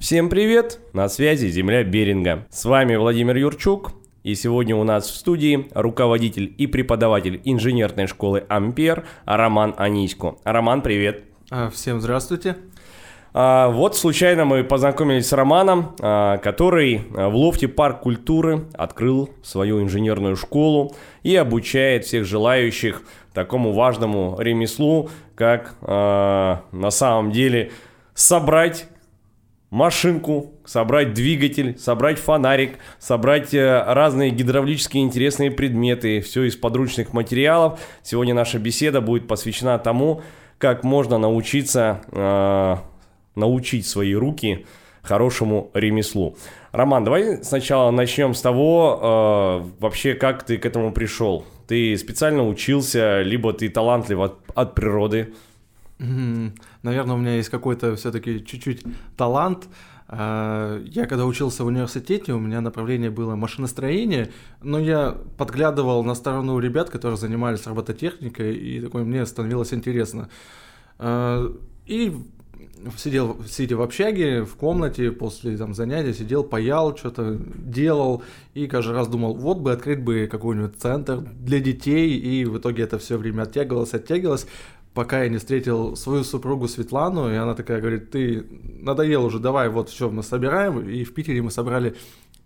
Всем привет! На связи Земля Беринга. С вами Владимир Юрчук. И сегодня у нас в студии руководитель и преподаватель инженерной школы «Ампер» Роман Анисько. Роман, привет! А, всем здравствуйте! А, вот случайно мы познакомились с Романом, а, который в лофте Парк культуры открыл свою инженерную школу и обучает всех желающих такому важному ремеслу, как на самом деле собрать машинку, собрать двигатель, собрать фонарик, собрать э, разные гидравлические интересные предметы, все из подручных материалов. Сегодня наша беседа будет посвящена тому, как можно научиться э, научить свои руки хорошему ремеслу. Роман, давай сначала начнем с того, э, вообще как ты к этому пришел. Ты специально учился, либо ты талантлив от, от природы? Наверное, у меня есть какой-то все-таки чуть-чуть талант. А, я когда учился в университете, у меня направление было машиностроение, но я подглядывал на сторону ребят, которые занимались робототехникой, и такое мне становилось интересно. А, и сидел, сидя в общаге, в комнате, после там, занятия, сидел, паял, что-то делал, и каждый раз думал, вот бы открыть бы какой-нибудь центр для детей, и в итоге это все время оттягивалось, оттягивалось пока я не встретил свою супругу Светлану, и она такая говорит, ты надоел уже, давай, вот все, мы собираем, и в Питере мы собрали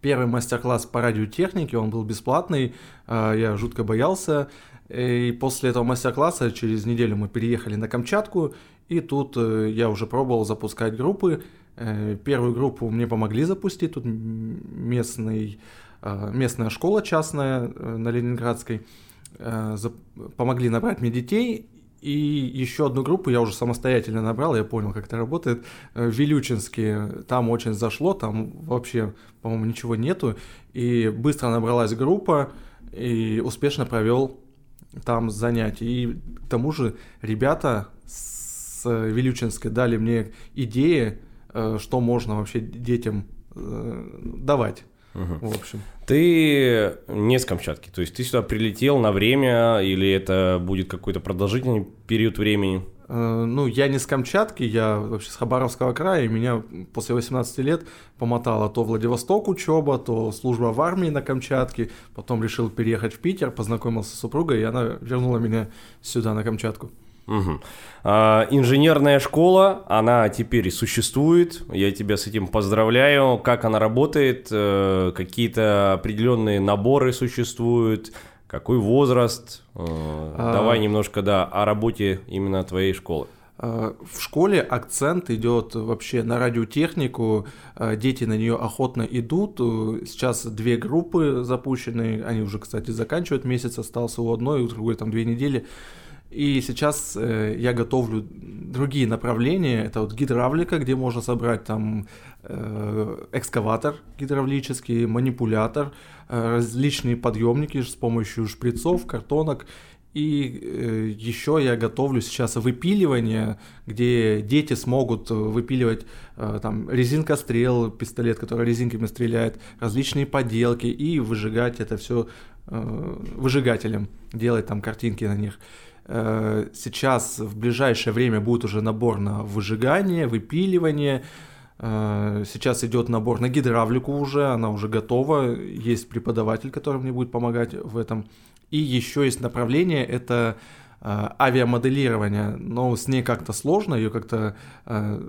первый мастер-класс по радиотехнике, он был бесплатный, а, я жутко боялся, и после этого мастер-класса через неделю мы переехали на Камчатку, и тут э, я уже пробовал запускать группы, э, первую группу мне помогли запустить, тут местный, а, местная школа частная э, на Ленинградской, помогли набрать мне детей, и еще одну группу я уже самостоятельно набрал, я понял, как это работает. В Вилючинске там очень зашло, там вообще, по-моему, ничего нету. И быстро набралась группа, и успешно провел там занятия. И к тому же ребята с Вилючинска дали мне идеи, э, что можно вообще детям э, давать. Угу. В общем. Ты не с Камчатки, то есть ты сюда прилетел на время или это будет какой-то продолжительный период времени? Э, ну, я не с Камчатки, я вообще с Хабаровского края, и меня после 18 лет помотало то Владивосток учеба, то служба в армии на Камчатке, потом решил переехать в Питер, познакомился с супругой, и она вернула меня сюда, на Камчатку. Угу. А, инженерная школа, она теперь существует. Я тебя с этим поздравляю. Как она работает? Э, какие-то определенные наборы существуют? Какой возраст? Э, а... Давай немножко, да, о работе именно твоей школы. А, в школе акцент идет вообще на радиотехнику, а, дети на нее охотно идут. Сейчас две группы запущены, они уже, кстати, заканчивают, месяц остался у одной, у другой там две недели. И сейчас э, я готовлю другие направления. Это вот гидравлика, где можно собрать там э, экскаватор гидравлический, манипулятор, э, различные подъемники с помощью шприцов, картонок. И э, еще я готовлю сейчас выпиливание, где дети смогут выпиливать э, там резинкострел, пистолет, который резинками стреляет, различные поделки и выжигать это все э, выжигателем, делать там картинки на них. Э, сейчас в ближайшее время будет уже набор на выжигание, выпиливание. Э, сейчас идет набор на гидравлику уже, она уже готова. Есть преподаватель, который мне будет помогать в этом. И еще есть направление, это э, авиамоделирование, но с ней как-то сложно, ее как-то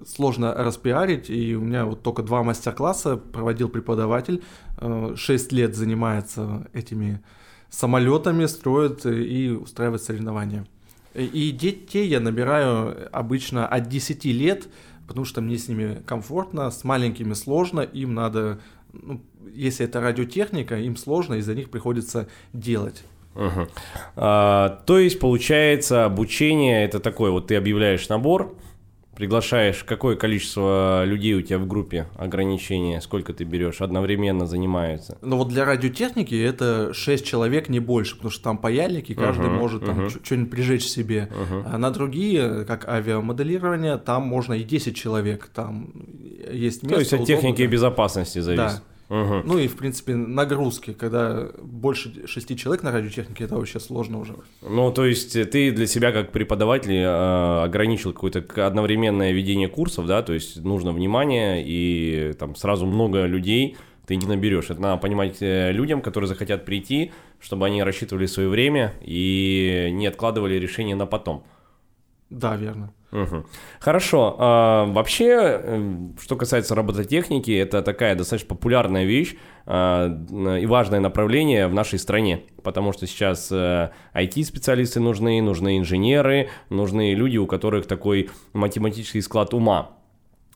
сложно распиарить, и у меня вот только два мастер-класса проводил преподаватель, 6 лет занимается этими самолетами строят и устраивают соревнования. И детей я набираю обычно от 10 лет, потому что мне с ними комфортно, с маленькими сложно, им надо, ну, если это радиотехника, им сложно, из-за них приходится делать. Угу. А, то есть, получается, обучение это такое, вот ты объявляешь набор, приглашаешь, какое количество людей у тебя в группе ограничения, сколько ты берешь, одновременно занимаются? Ну вот для радиотехники это 6 человек, не больше, потому что там паяльники, каждый uh-huh, может там uh-huh. что-нибудь прижечь себе. Uh-huh. А на другие, как авиамоделирование, там можно и 10 человек, там есть место. То есть от техники да. безопасности зависит. Да. Угу. Ну и, в принципе, нагрузки, когда больше шести человек на радиотехнике, это вообще сложно уже. Ну, то есть ты для себя как преподаватель э, ограничил какое-то одновременное ведение курсов, да, то есть нужно внимание и там сразу много людей ты не наберешь. Это надо понимать э, людям, которые захотят прийти, чтобы они рассчитывали свое время и не откладывали решение на потом. Да, верно. Угу. Хорошо. А, вообще, эм, что касается робототехники, это такая достаточно популярная вещь а, и важное направление в нашей стране, потому что сейчас а, э, IT-специалисты нужны, нужны инженеры, нужны люди, у которых такой математический склад ума.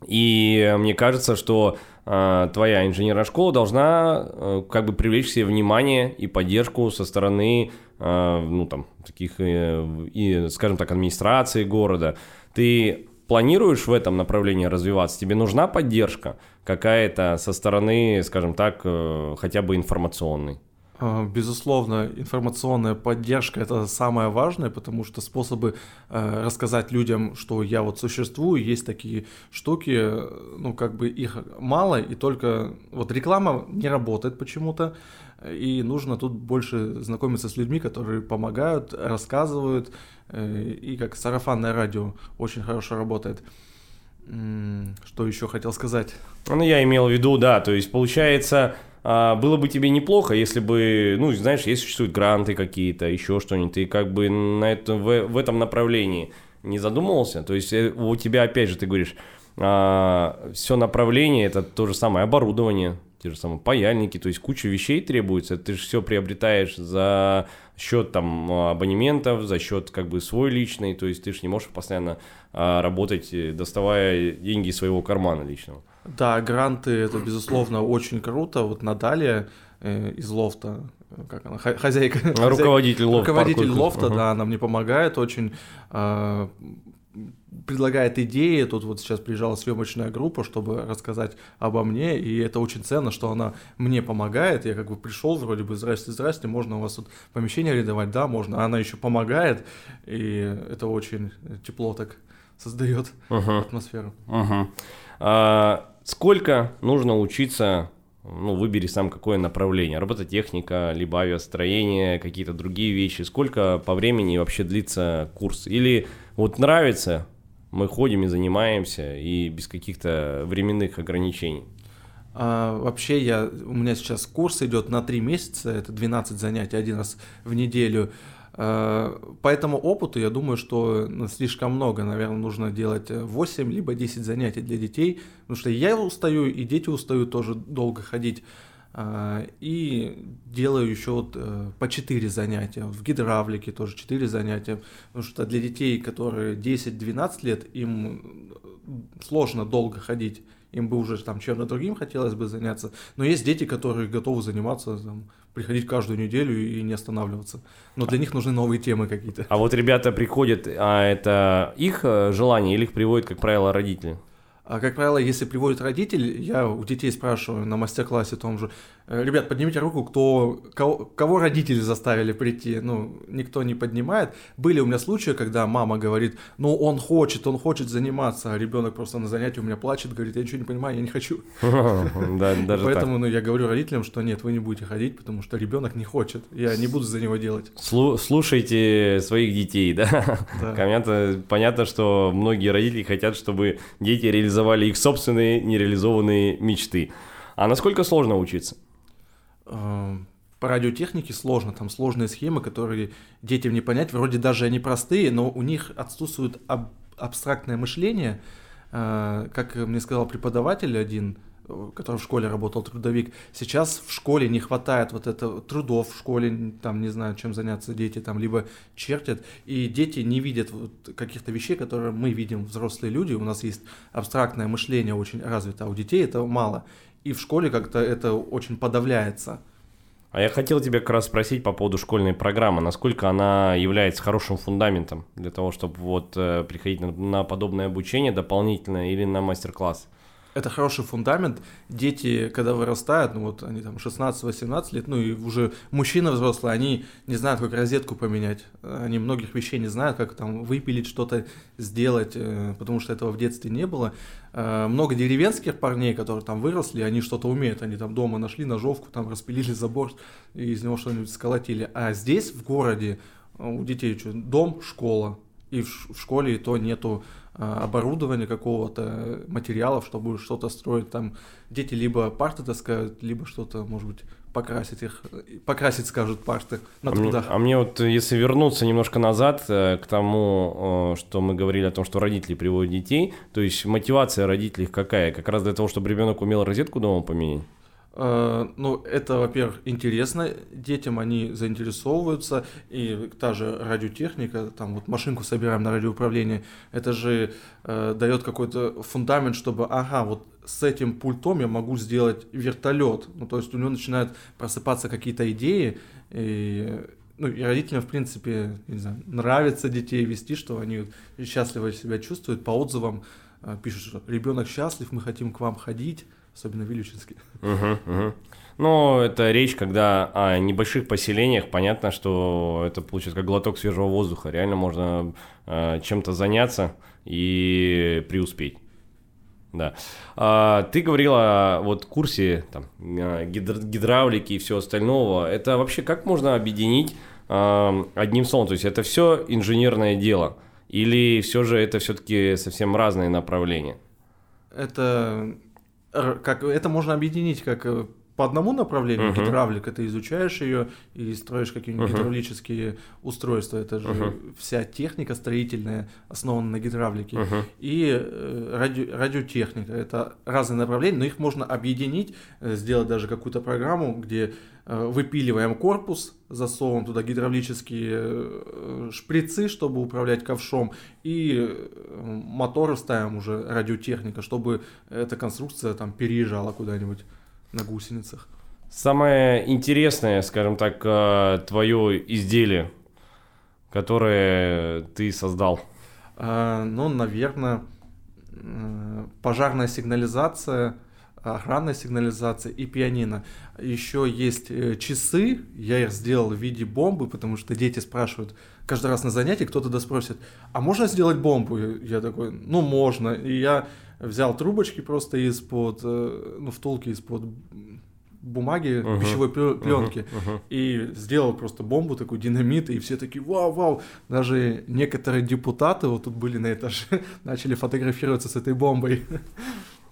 И мне кажется, что э, твоя инженерная школа должна э, как бы привлечь себе внимание и поддержку со стороны, э, ну там, таких, э, и, скажем так, администрации города. Ты планируешь в этом направлении развиваться? Тебе нужна поддержка какая-то со стороны, скажем так, э, хотя бы информационной? А, безусловно, информационная поддержка это самое важное, потому что способы э, рассказать людям, что я вот существую, есть такие штуки, ну как бы их мало, и только вот реклама не работает почему-то, и нужно тут больше знакомиться с людьми, которые помогают, рассказывают, э, и как сарафанное радио очень хорошо работает. Что еще хотел сказать? Ну, я имел в виду, да, то есть получается, а, было бы тебе неплохо, если бы, ну, знаешь, если существуют гранты какие-то, еще что-нибудь, ты как бы на это, в, в этом направлении не задумывался? То есть э, у тебя, опять же, ты говоришь, а, все направление это то же самое оборудование, те же самые паяльники, то есть куча вещей требуется, ты же все приобретаешь за счет там абонементов, за счет как бы свой личный, то есть ты же не можешь постоянно а, работать, э, доставая деньги из своего кармана личного. Да, гранты это безусловно очень круто. Вот Наталья э, из лофта, как она, хозяйка, руководитель лофта, руководитель лофта, да, она мне помогает очень. Э, предлагает идеи. Тут вот сейчас приезжала съемочная группа, чтобы рассказать обо мне, и это очень ценно, что она мне помогает. Я как бы пришел, вроде бы, здрасте, здрасте, можно у вас тут помещение арендовать? Да, можно. Она еще помогает, и это очень тепло так создает uh-huh. атмосферу. Uh-huh. А, сколько нужно учиться ну, выбери сам какое направление, робототехника, либо авиастроение, какие-то другие вещи, сколько по времени вообще длится курс, или вот нравится, мы ходим и занимаемся, и без каких-то временных ограничений. А, вообще я, у меня сейчас курс идет на 3 месяца, это 12 занятий один раз в неделю. А, по этому опыту я думаю, что ну, слишком много, наверное, нужно делать 8 либо 10 занятий для детей, потому что я устаю, и дети устают тоже долго ходить. А, и делаю еще вот э, по 4 занятия. В гидравлике тоже 4 занятия. Потому что для детей, которые 10-12 лет, им сложно долго ходить. Им бы уже там чем-то другим хотелось бы заняться. Но есть дети, которые готовы заниматься, там, приходить каждую неделю и не останавливаться. Но для них нужны новые темы какие-то. А вот ребята приходят, а это их э, желание или их приводят, как правило, родители? А, как правило, если приводит родитель, я у детей спрашиваю на мастер-классе том же, ребят, поднимите руку, кто, кого, кого родители заставили прийти. Ну, никто не поднимает. Были у меня случаи, когда мама говорит, ну, он хочет, он хочет заниматься, а ребенок просто на занятии у меня плачет, говорит, я ничего не понимаю, я не хочу. Поэтому ну, я говорю родителям, что нет, вы не будете ходить, потому что ребенок не хочет. Я не буду за него делать. Слушайте своих детей, да? Понятно, понятно, что многие родители хотят, чтобы дети реализовали их собственные нереализованные мечты. А насколько сложно учиться? По радиотехнике сложно, там сложные схемы, которые детям не понять, вроде даже они простые, но у них отсутствует аб- абстрактное мышление, э, как мне сказал преподаватель один, который в школе работал, трудовик, сейчас в школе не хватает вот этого трудов в школе, там не знаю, чем заняться дети, там либо чертят, и дети не видят вот каких-то вещей, которые мы видим, взрослые люди, у нас есть абстрактное мышление очень развито, а у детей это мало, и в школе как-то это очень подавляется. А я хотел тебя как раз спросить по поводу школьной программы, насколько она является хорошим фундаментом для того, чтобы вот э, приходить на, на подобное обучение дополнительное или на мастер-класс? Это хороший фундамент. Дети, когда вырастают, ну вот они там 16-18 лет, ну и уже мужчины взрослые, они не знают, как розетку поменять. Они многих вещей не знают, как там выпилить что-то, сделать, э, потому что этого в детстве не было. Э, много деревенских парней, которые там выросли, они что-то умеют. Они там дома нашли ножовку, там распилили забор и из него что-нибудь сколотили. А здесь, в городе, у детей что, дом, школа. И в школе и то нету оборудования какого-то, материалов, чтобы что-то строить. Там дети либо парты таскают, либо что-то, может быть, покрасить их, покрасить, скажут, парты на а трудах. Мне, а мне вот, если вернуться немножко назад э, к тому, что мы говорили о том, что родители приводят детей, то есть мотивация родителей какая? Как раз для того, чтобы ребенок умел розетку дома поменять? Э, ну, это, во-первых, интересно детям, они заинтересовываются, и та же радиотехника, там вот машинку собираем на радиоуправление, это же э, дает какой-то фундамент, чтобы, ага, вот с этим пультом я могу сделать вертолет, ну, то есть у него начинают просыпаться какие-то идеи, и ну, и родителям, в принципе, не знаю, нравится детей вести, что они счастливо себя чувствуют, по отзывам э, пишут, что ребенок счастлив, мы хотим к вам ходить, особенно в Вилючинске. Угу, угу. Ну, это речь, когда о небольших поселениях, понятно, что это получается как глоток свежего воздуха. Реально можно э, чем-то заняться и преуспеть. Да. А, ты говорила о вот курсе там, а, гидр, гидравлики и все остального. Это вообще как можно объединить э, одним словом? То есть это все инженерное дело? Или все же это все-таки совсем разные направления? Это как это можно объединить как э, по одному направлению uh-huh. гидравлика, ты изучаешь ее и строишь какие-нибудь uh-huh. гидравлические устройства. Это же uh-huh. вся техника строительная основана на гидравлике. Uh-huh. И э, ради, радиотехника. Это разные направления, но их можно объединить, э, сделать даже какую-то программу, где выпиливаем корпус, засовываем туда гидравлические шприцы, чтобы управлять ковшом, и моторы ставим уже радиотехника, чтобы эта конструкция там переезжала куда-нибудь на гусеницах. Самое интересное, скажем так, э, твое изделие, которое ты создал? А, ну, наверное, э, пожарная сигнализация, охранная сигнализация и пианино. Еще есть э, часы, я их сделал в виде бомбы, потому что дети спрашивают каждый раз на занятии, кто-то спросит, а можно сделать бомбу? Я такой, ну можно. И я взял трубочки просто из-под, ну, втулки из-под бумаги, uh-huh. пищевой пленки, uh-huh. Uh-huh. и сделал просто бомбу, такой динамит, и все такие, вау, вау. Даже некоторые депутаты вот тут были на этаже, начали фотографироваться с этой бомбой.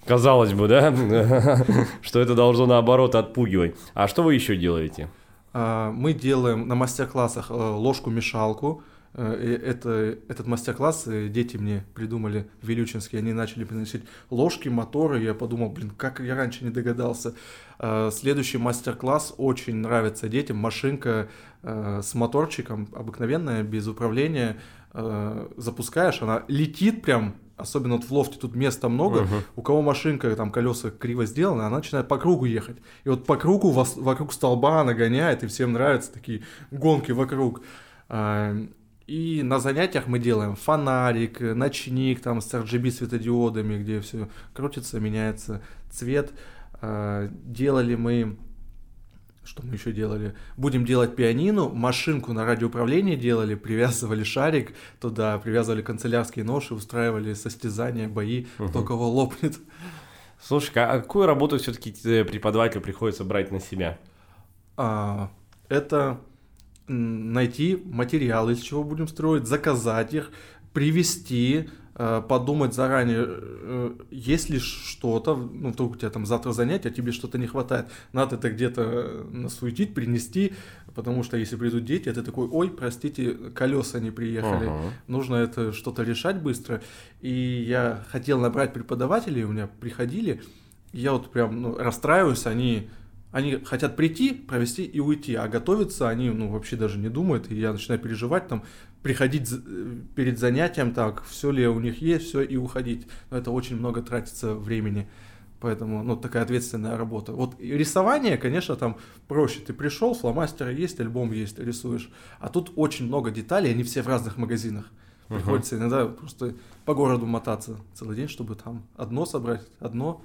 Казалось бы, да, что это должно наоборот отпугивать. А что вы еще делаете? А, мы делаем на мастер-классах э, ложку-мешалку, Э, это, этот мастер-класс э, дети мне придумали в Вилючинске, они начали приносить ложки, моторы, я подумал, блин, как я раньше не догадался. Э, следующий мастер-класс очень нравится детям, машинка с моторчиком, обыкновенная, без управления, запускаешь, она летит прям особенно вот в лофте тут места много, uh-huh. у кого машинка, там колеса криво сделаны, она начинает по кругу ехать. И вот по кругу, вокруг столба она гоняет, и всем нравятся такие гонки вокруг. И на занятиях мы делаем фонарик, ночник там с RGB светодиодами, где все крутится, меняется цвет. А, делали мы что мы еще делали? Будем делать пианино, машинку на радиоуправление делали, привязывали шарик туда, привязывали канцелярские ноши, устраивали состязания, бои, угу. кто кого лопнет. Слушай, а какую работу все-таки преподавателю приходится брать на себя? А, это найти материалы, из чего будем строить, заказать их, привести, э, подумать заранее, э, есть ли что-то, ну, вдруг у тебя там завтра занятие, а тебе что-то не хватает, надо это где-то насуетить, принести, потому что если придут дети, это такой, ой, простите, колеса не приехали, uh-huh. нужно это что-то решать быстро. И я хотел набрать преподавателей, у меня приходили, я вот прям ну, расстраиваюсь, они они хотят прийти, провести и уйти, а готовиться они ну, вообще даже не думают, и я начинаю переживать, там, приходить э, перед занятием, так, все ли у них есть, все, и уходить. Но это очень много тратится времени. Поэтому, ну, такая ответственная работа. Вот рисование, конечно, там проще. Ты пришел, фломастеры есть, альбом есть, рисуешь. А тут очень много деталей, они все в разных магазинах. Приходится иногда просто по городу мотаться целый день, чтобы там одно собрать, одно.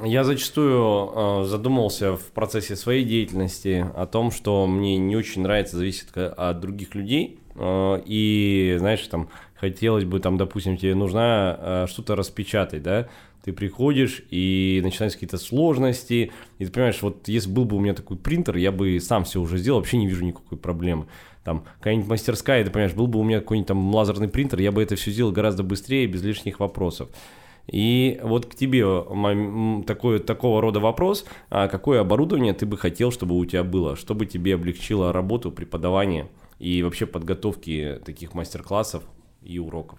Я зачастую э, задумался в процессе своей деятельности о том, что мне не очень нравится зависеть от других людей. Э, и, знаешь, там хотелось бы, там, допустим, тебе нужно э, что-то распечатать, да, ты приходишь и начинаются какие-то сложности, и ты понимаешь, вот если был бы у меня такой принтер, я бы сам все уже сделал, вообще не вижу никакой проблемы. Там какая-нибудь мастерская, ты понимаешь, был бы у меня какой-нибудь там лазерный принтер, я бы это все сделал гораздо быстрее, без лишних вопросов. И вот к тебе такой, такого рода вопрос, а какое оборудование ты бы хотел, чтобы у тебя было, чтобы тебе облегчило работу, преподавание и вообще подготовки таких мастер-классов и уроков?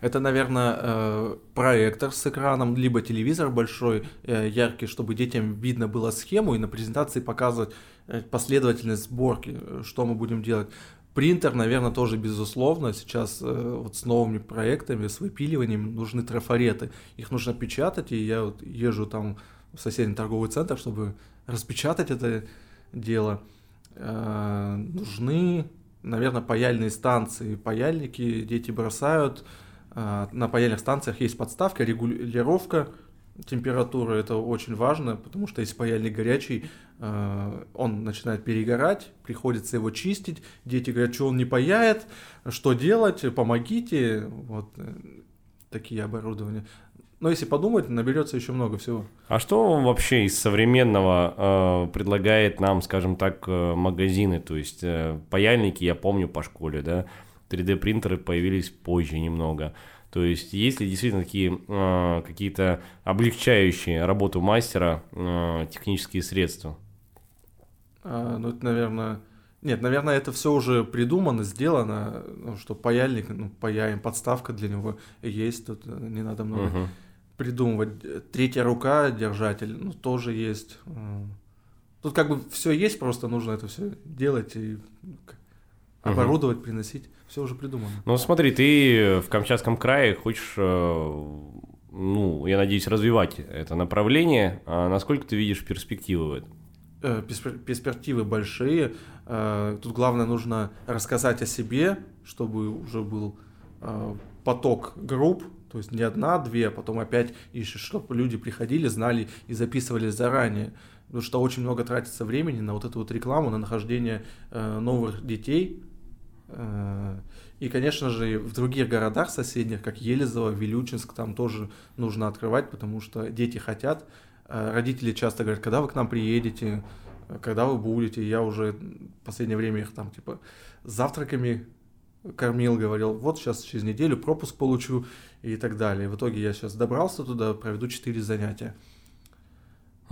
Это, наверное, э, проектор с экраном, либо телевизор большой, э, яркий, чтобы детям видно было схему и на презентации показывать э, последовательность сборки, что мы будем делать. Принтер, наверное, тоже безусловно. Сейчас э, вот с новыми проектами, с выпиливанием нужны трафареты. Их нужно печатать, и я вот езжу там в соседний торговый центр, чтобы распечатать это дело. Э, нужны, наверное, паяльные станции. Паяльники дети бросают. Э, на паяльных станциях есть подставка, регулировка температуры. Это очень важно, потому что если паяльник горячий, Э, он начинает перегорать, приходится его чистить, дети говорят, что он не паяет, что делать, помогите, вот э, такие оборудования. Но если подумать, наберется еще много всего. А что вообще из современного э, предлагает нам, скажем так, э, магазины? То есть э, паяльники, я помню по школе, да, 3D принтеры появились позже немного. То есть есть ли действительно такие э, какие-то облегчающие работу мастера э, технические средства? А, ну, это, наверное... Нет, наверное, это все уже придумано, сделано, ну, что паяльник, ну, паяем, подставка для него есть, тут э, не надо много uh-huh. придумывать. Третья рука, держатель, ну, тоже есть. Тут как бы все есть, просто нужно это все делать и оборудовать, uh-huh. приносить. Все уже придумано. Ну, смотри, ты в Камчатском крае хочешь, э, ну, я надеюсь, развивать это направление. А насколько ты видишь перспективы в этом? Э, перспективы большие. Э, тут главное нужно рассказать о себе, чтобы уже был э, поток групп, то есть не одна, две, а потом опять ищешь, чтобы люди приходили, знали и записывались заранее. Потому что очень много тратится времени на вот эту вот рекламу, на нахождение новых детей. И, конечно же, в других городах соседних, как Елизово, Вилючинск, там тоже нужно открывать, потому что дети хотят, Э, родители часто говорят, когда вы к нам приедете, когда вы будете. Я уже в последнее время их там типа завтраками кормил, говорил, вот сейчас через неделю пропуск получу и так далее. В итоге я сейчас добрался туда, проведу 4 занятия.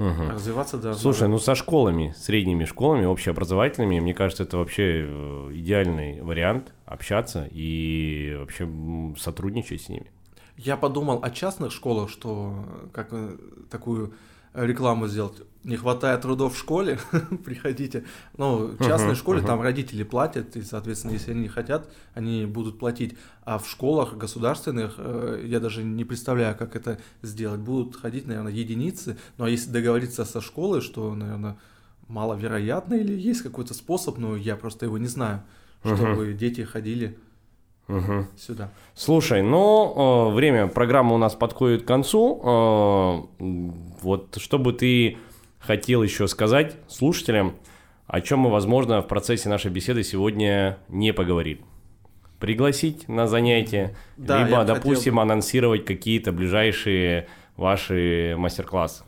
Угу. Развиваться, да. Слушай, ну со школами, средними школами, общеобразовательными, мне кажется, это вообще э, идеальный вариант общаться и вообще сотрудничать с ними. Я подумал о частных школах, что как э, такую рекламу сделать. Не хватает трудов в школе, приходите. Ну, в частной uh-huh, школе uh-huh. там родители платят, и, соответственно, если они не хотят, они будут платить. А в школах государственных э, я даже не представляю, как это сделать. Будут ходить, наверное, единицы. Ну, а если договориться со школой, что, наверное, маловероятно или есть какой-то способ, но я просто его не знаю, чтобы uh-huh. дети ходили угу. сюда. Слушай, ну, э, время программы у нас подходит к концу. Э, вот что бы ты хотел еще сказать слушателям, о чем мы, возможно, в процессе нашей беседы сегодня не поговорили? Пригласить на занятие, да, либо, допустим, хотел... анонсировать какие-то ближайшие ваши мастер-классы.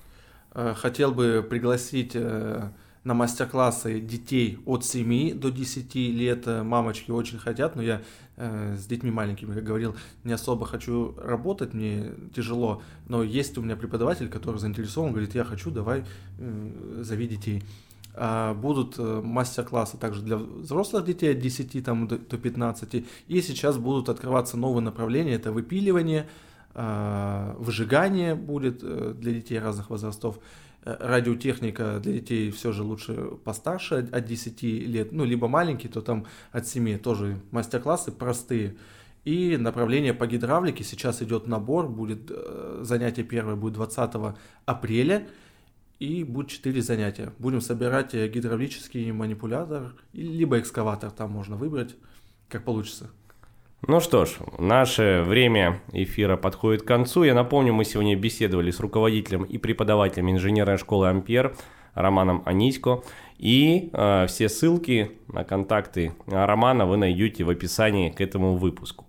Э, хотел бы пригласить э, на мастер-классы детей от 7 до 10 лет. Мамочки очень хотят, но я э, с детьми маленькими, как говорил, не особо хочу работать, мне тяжело. Но есть у меня преподаватель, который заинтересован, говорит, я хочу, давай, э, зови детей. А будут э, мастер-классы также для взрослых детей от 10 там, до, до 15. И сейчас будут открываться новые направления, это выпиливание, э, выжигание будет э, для детей разных возрастов радиотехника для детей все же лучше постарше, от 10 лет, ну, либо маленький, то там от 7, тоже мастер-классы простые. И направление по гидравлике, сейчас идет набор, будет э, занятие первое будет 20 апреля, и будет 4 занятия. Будем собирать э, гидравлический манипулятор, либо экскаватор, там можно выбрать, как получится. Ну что ж, наше время эфира подходит к концу. Я напомню, мы сегодня беседовали с руководителем и преподавателем инженерной школы «Ампер» Романом Анисько. И э, все ссылки на контакты Романа вы найдете в описании к этому выпуску.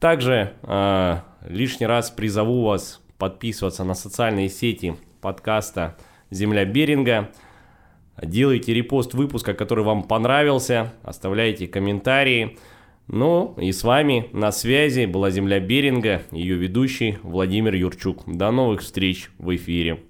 Также э, лишний раз призову вас подписываться на социальные сети подкаста «Земля Беринга». Делайте репост выпуска, который вам понравился, оставляйте комментарии. Ну и с вами на связи была Земля Беринга, ее ведущий Владимир Юрчук. До новых встреч в эфире.